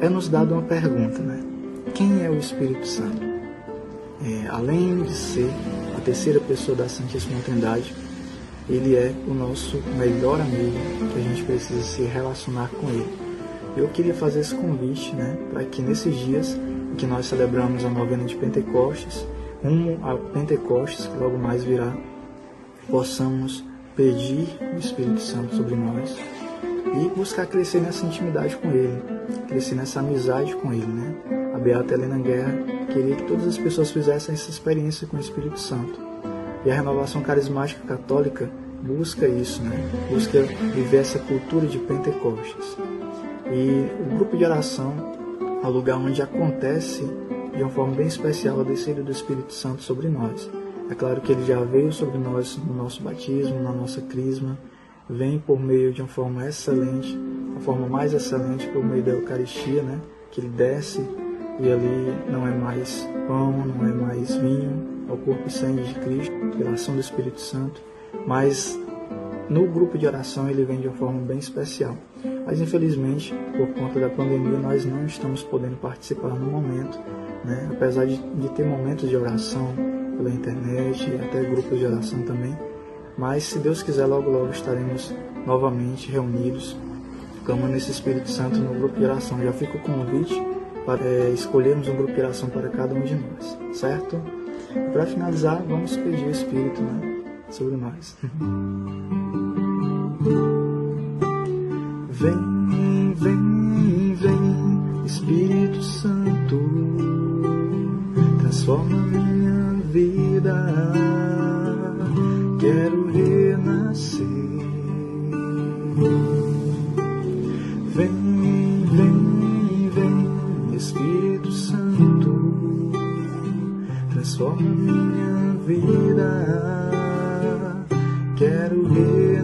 é nos dado uma pergunta, né? Quem é o Espírito Santo? É, além de ser a terceira pessoa da Santíssima Trindade, ele é o nosso melhor amigo, que a gente precisa se relacionar com ele. Eu queria fazer esse convite, né, para que nesses dias que nós celebramos a novena de Pentecostes, rumo a Pentecostes, que logo mais virá, possamos pedir o Espírito Santo sobre nós e buscar crescer nessa intimidade com Ele, crescer nessa amizade com Ele, né? A Beata Helena Guerra queria que todas as pessoas fizessem essa experiência com o Espírito Santo. E a renovação carismática católica busca isso, né? Busca viver essa cultura de Pentecostes. E o grupo de oração é o lugar onde acontece de uma forma bem especial a descida do Espírito Santo sobre nós. É claro que ele já veio sobre nós no nosso batismo, na nossa crisma, vem por meio de uma forma excelente, a forma mais excelente por meio da Eucaristia, né? Que ele desce e ali não é mais pão, não é mais vinho, é o corpo e sangue de Cristo, pela ação do Espírito Santo, mas no grupo de oração ele vem de uma forma bem especial. Mas infelizmente, por conta da pandemia, nós não estamos podendo participar no momento, né? apesar de, de ter momentos de oração pela internet, até grupos de oração também. Mas se Deus quiser, logo logo estaremos novamente reunidos, clamando esse Espírito Santo no grupo de oração. Já fica o convite para é, escolhermos um grupo de oração para cada um de nós, certo? Para finalizar, vamos pedir o Espírito né, sobre nós. vem, vem, vem, Espírito Santo, transforma minha vida. Quero renascer. Vem, vem, vem, Espírito Santo, transforma minha vida. Quero renascer.